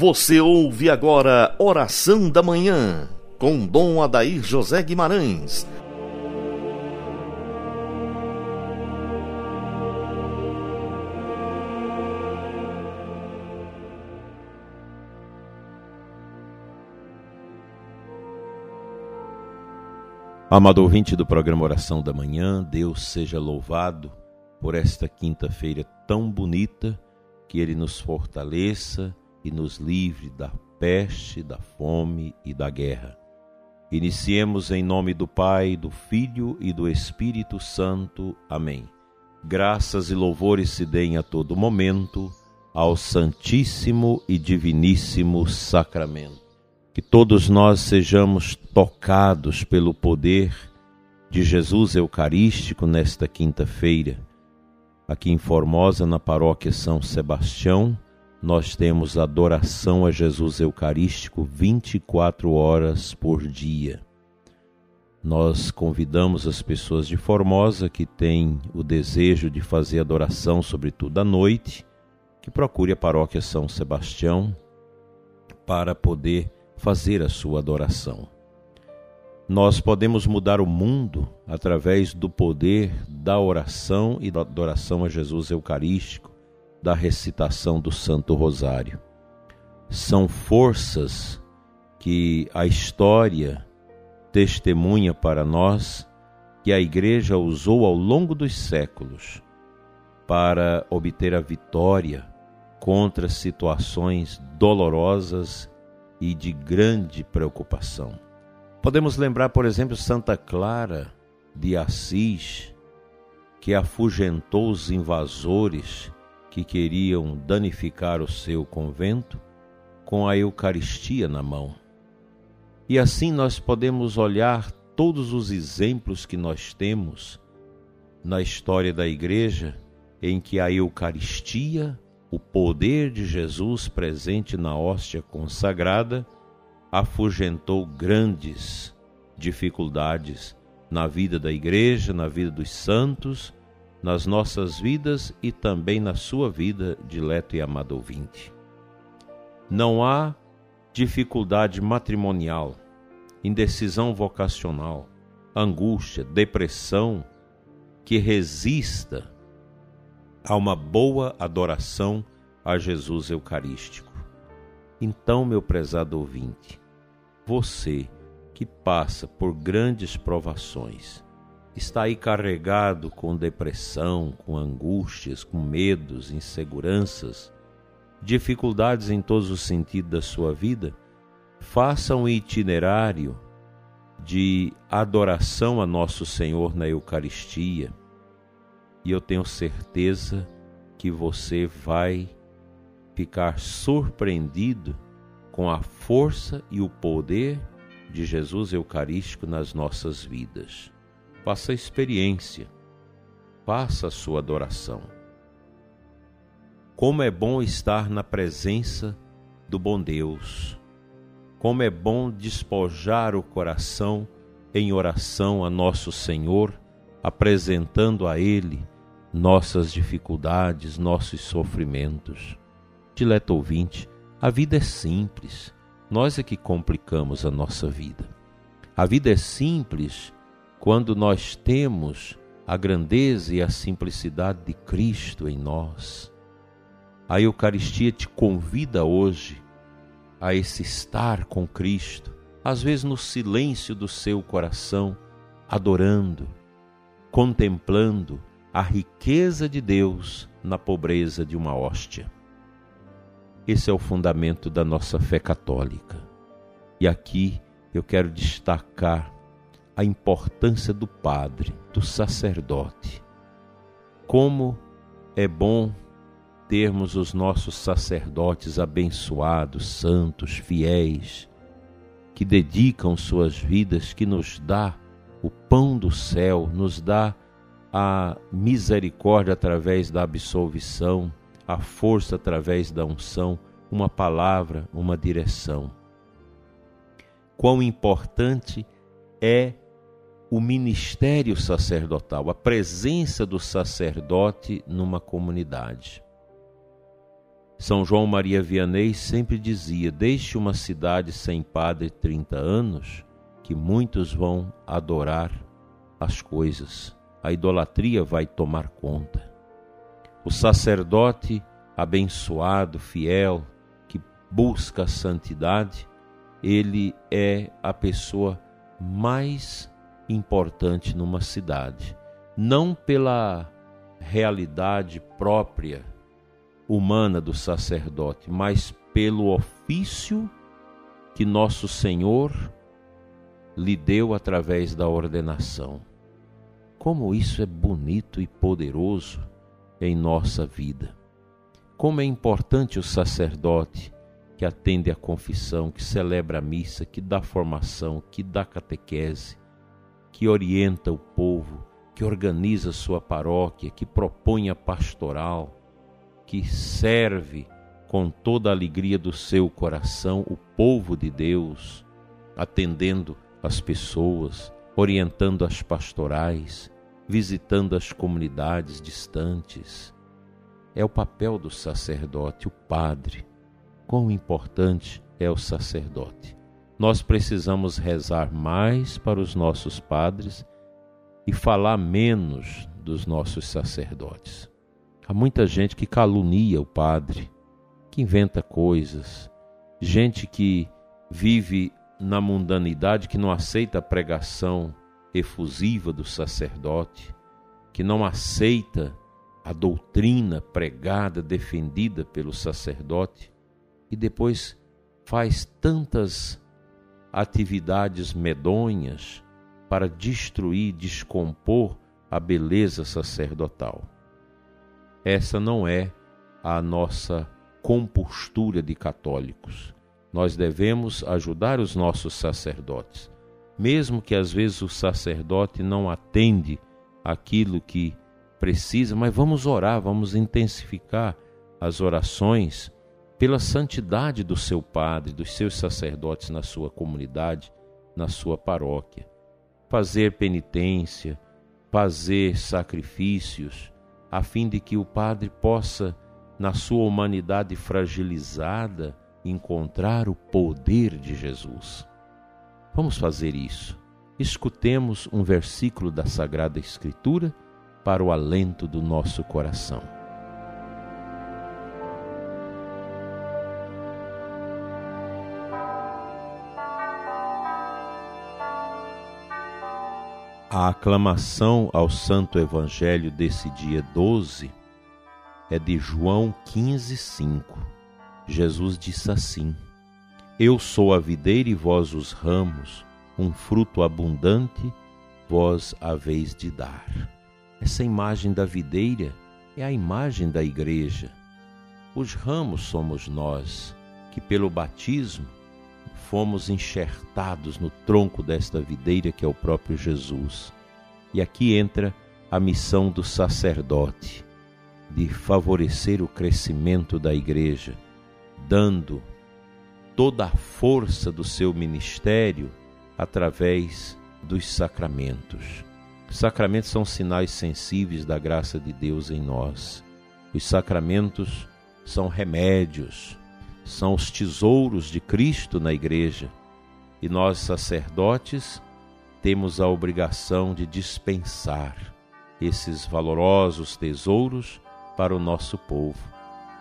Você ouve agora Oração da Manhã, com Dom Adair José Guimarães. Amado ouvinte do programa Oração da Manhã, Deus seja louvado por esta quinta-feira tão bonita, que Ele nos fortaleça e nos livre da peste, da fome e da guerra. Iniciemos em nome do Pai, do Filho e do Espírito Santo. Amém. Graças e louvores se deem a todo momento ao Santíssimo e Diviníssimo Sacramento que todos nós sejamos tocados pelo poder de Jesus Eucarístico nesta quinta-feira. Aqui em Formosa, na paróquia São Sebastião, nós temos adoração a Jesus Eucarístico 24 horas por dia. Nós convidamos as pessoas de Formosa que têm o desejo de fazer adoração, sobretudo à noite, que procure a paróquia São Sebastião para poder fazer a sua adoração. Nós podemos mudar o mundo através do poder da oração e da adoração a Jesus Eucarístico, da recitação do Santo Rosário. São forças que a história testemunha para nós que a Igreja usou ao longo dos séculos para obter a vitória contra situações dolorosas e de grande preocupação. Podemos lembrar, por exemplo, Santa Clara de Assis, que afugentou os invasores que queriam danificar o seu convento com a Eucaristia na mão. E assim nós podemos olhar todos os exemplos que nós temos na história da Igreja em que a Eucaristia o poder de Jesus presente na hóstia consagrada afugentou grandes dificuldades na vida da igreja, na vida dos santos, nas nossas vidas e também na sua vida, dileto e amado ouvinte. Não há dificuldade matrimonial, indecisão vocacional, angústia, depressão que resista a uma boa adoração a Jesus Eucarístico. Então, meu prezado ouvinte, você que passa por grandes provações, está aí carregado com depressão, com angústias, com medos, inseguranças, dificuldades em todos os sentidos da sua vida, faça um itinerário de adoração a nosso Senhor na Eucaristia e eu tenho certeza que você vai ficar surpreendido com a força e o poder de Jesus Eucarístico nas nossas vidas. Faça experiência, faça a sua adoração. Como é bom estar na presença do bom Deus. Como é bom despojar o coração em oração a nosso Senhor, apresentando a Ele nossas dificuldades, nossos sofrimentos. Dileto ouvinte, a vida é simples, nós é que complicamos a nossa vida. A vida é simples quando nós temos a grandeza e a simplicidade de Cristo em nós. A Eucaristia te convida hoje a esse estar com Cristo, às vezes no silêncio do seu coração, adorando, contemplando, a riqueza de Deus na pobreza de uma hóstia. Esse é o fundamento da nossa fé católica. E aqui eu quero destacar a importância do padre, do sacerdote. Como é bom termos os nossos sacerdotes abençoados, santos, fiéis, que dedicam suas vidas, que nos dá o pão do céu, nos dá a misericórdia através da absolvição, a força através da unção, uma palavra, uma direção. Quão importante é o ministério sacerdotal, a presença do sacerdote numa comunidade. São João Maria Vianney sempre dizia: Deixe uma cidade sem padre 30 anos, que muitos vão adorar as coisas. A idolatria vai tomar conta. O sacerdote abençoado, fiel, que busca a santidade, ele é a pessoa mais importante numa cidade, não pela realidade própria humana do sacerdote, mas pelo ofício que nosso Senhor lhe deu através da ordenação. Como isso é bonito e poderoso em nossa vida. Como é importante o sacerdote que atende à confissão, que celebra a missa, que dá formação, que dá catequese, que orienta o povo, que organiza sua paróquia, que propõe a pastoral, que serve com toda a alegria do seu coração o povo de Deus, atendendo as pessoas, orientando as pastorais, visitando as comunidades distantes. É o papel do sacerdote, o padre. Quão importante é o sacerdote. Nós precisamos rezar mais para os nossos padres e falar menos dos nossos sacerdotes. Há muita gente que calunia o padre, que inventa coisas, gente que vive na mundanidade, que não aceita a pregação efusiva do sacerdote, que não aceita a doutrina pregada, defendida pelo sacerdote, e depois faz tantas atividades medonhas para destruir, descompor a beleza sacerdotal. Essa não é a nossa compostura de católicos. Nós devemos ajudar os nossos sacerdotes, mesmo que às vezes o sacerdote não atende aquilo que precisa, mas vamos orar, vamos intensificar as orações pela santidade do seu padre, dos seus sacerdotes na sua comunidade, na sua paróquia. Fazer penitência, fazer sacrifícios, a fim de que o Padre possa, na sua humanidade fragilizada, encontrar o poder de Jesus. Vamos fazer isso. Escutemos um versículo da Sagrada Escritura para o alento do nosso coração. A aclamação ao Santo Evangelho desse dia 12 é de João 15:5. Jesus disse assim: Eu sou a videira e vós os ramos, um fruto abundante vós haveis de dar. Essa imagem da videira é a imagem da igreja. Os ramos somos nós, que pelo batismo fomos enxertados no tronco desta videira que é o próprio Jesus. E aqui entra a missão do sacerdote de favorecer o crescimento da igreja, dando toda a força do seu ministério através dos sacramentos. Os sacramentos são sinais sensíveis da graça de Deus em nós. Os sacramentos são remédios são os tesouros de Cristo na igreja. E nós, sacerdotes, temos a obrigação de dispensar esses valorosos tesouros para o nosso povo,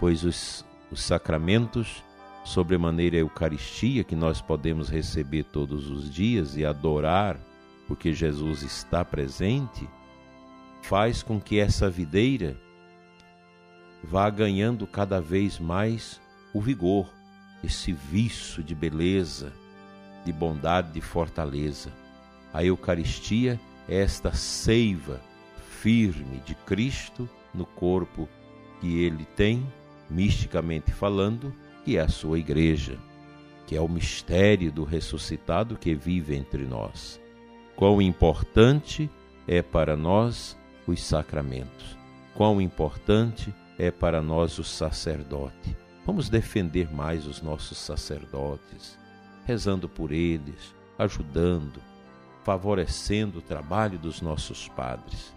pois os, os sacramentos, sobremaneira a Eucaristia, que nós podemos receber todos os dias e adorar, porque Jesus está presente, faz com que essa videira vá ganhando cada vez mais o vigor, esse viço de beleza, de bondade, de fortaleza. A Eucaristia é esta seiva firme de Cristo no corpo que ele tem, misticamente falando, que é a sua igreja, que é o mistério do ressuscitado que vive entre nós. Quão importante é para nós os sacramentos, quão importante é para nós o sacerdote Vamos defender mais os nossos sacerdotes, rezando por eles, ajudando, favorecendo o trabalho dos nossos padres.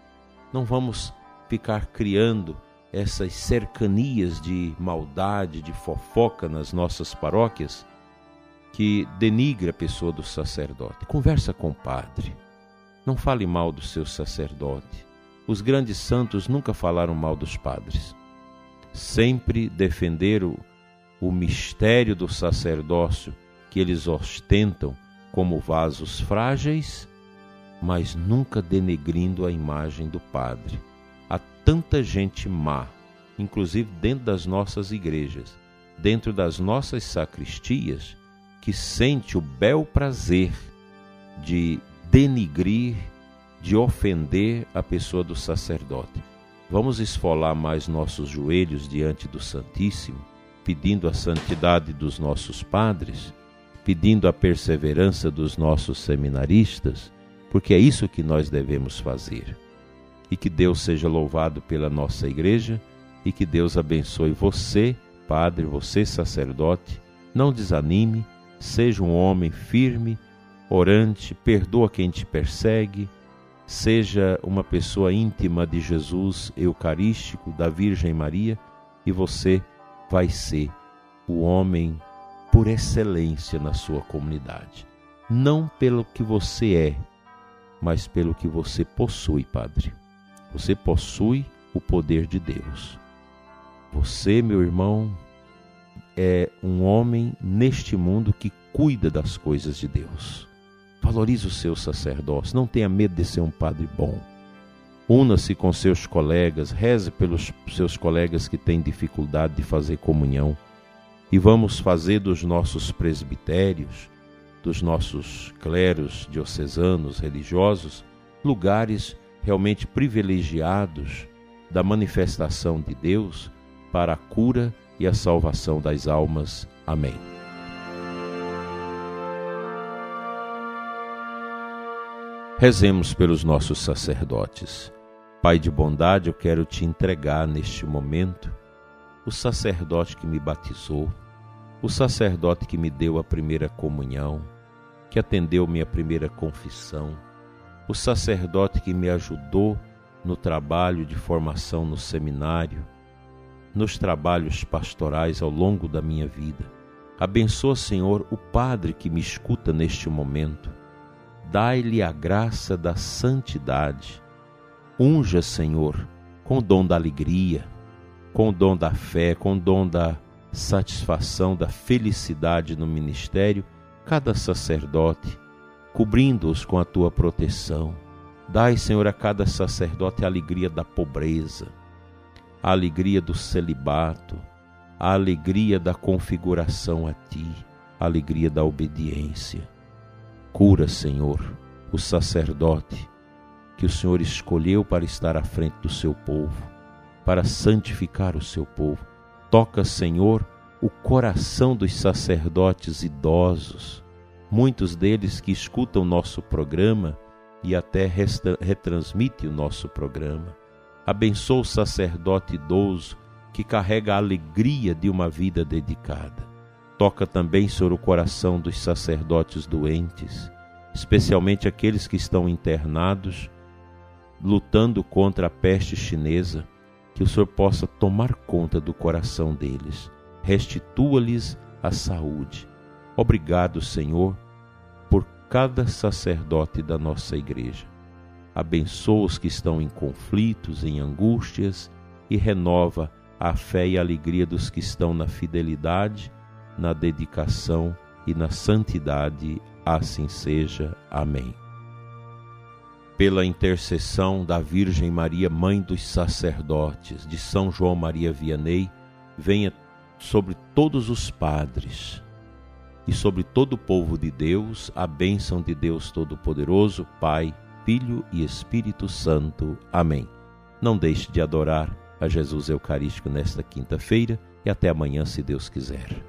Não vamos ficar criando essas cercanias de maldade, de fofoca nas nossas paróquias, que denigre a pessoa do sacerdote. Conversa com o padre. Não fale mal do seu sacerdote. Os grandes santos nunca falaram mal dos padres. Sempre defenderam o mistério do sacerdócio que eles ostentam como vasos frágeis, mas nunca denegrindo a imagem do padre. Há tanta gente má, inclusive dentro das nossas igrejas, dentro das nossas sacristias, que sente o bel prazer de denigrir, de ofender a pessoa do sacerdote. Vamos esfolar mais nossos joelhos diante do Santíssimo, pedindo a santidade dos nossos padres, pedindo a perseverança dos nossos seminaristas, porque é isso que nós devemos fazer. E que Deus seja louvado pela nossa igreja e que Deus abençoe você, padre, você, sacerdote. Não desanime, seja um homem firme, orante, perdoa quem te persegue, seja uma pessoa íntima de Jesus Eucarístico, da Virgem Maria, e você vai ser o homem por excelência na sua comunidade. Não pelo que você é, mas pelo que você possui, Padre. Você possui o poder de Deus. Você, meu irmão, é um homem neste mundo que cuida das coisas de Deus. Valorize o seu sacerdócio, não tenha medo de ser um padre bom. Una-se com seus colegas, reze pelos seus colegas que têm dificuldade de fazer comunhão e vamos fazer dos nossos presbitérios, dos nossos cleros diocesanos religiosos, lugares realmente privilegiados da manifestação de Deus para a cura e a salvação das almas. Amém. Rezemos pelos nossos sacerdotes. Pai de bondade, eu quero te entregar neste momento o sacerdote que me batizou, o sacerdote que me deu a primeira comunhão, que atendeu minha primeira confissão, o sacerdote que me ajudou no trabalho de formação no seminário, nos trabalhos pastorais ao longo da minha vida. Abençoa, Senhor, o Padre que me escuta neste momento. Dai-lhe a graça da santidade. Unja, Senhor, com o dom da alegria, com o dom da fé, com o dom da satisfação, da felicidade no ministério, cada sacerdote, cobrindo-os com a tua proteção. Dai, Senhor, a cada sacerdote a alegria da pobreza, a alegria do celibato, a alegria da configuração a ti, a alegria da obediência. Cura, Senhor, o sacerdote que o Senhor escolheu para estar à frente do seu povo para santificar o seu povo. Toca, Senhor, o coração dos sacerdotes idosos, muitos deles que escutam nosso programa e até retransmite o nosso programa. Abençoa o sacerdote idoso que carrega a alegria de uma vida dedicada. Toca também, Senhor, o coração dos sacerdotes doentes, especialmente aqueles que estão internados, lutando contra a peste chinesa que o Senhor possa tomar conta do coração deles, restitua-lhes a saúde. Obrigado, Senhor, por cada sacerdote da nossa igreja. Abençoa os que estão em conflitos, em angústias e renova a fé e a alegria dos que estão na fidelidade, na dedicação e na santidade. Assim seja. Amém pela intercessão da Virgem Maria, Mãe dos Sacerdotes, de São João Maria Vianney, venha sobre todos os padres e sobre todo o povo de Deus a bênção de Deus Todo-Poderoso, Pai, Filho e Espírito Santo. Amém. Não deixe de adorar a Jesus Eucarístico nesta quinta-feira e até amanhã, se Deus quiser.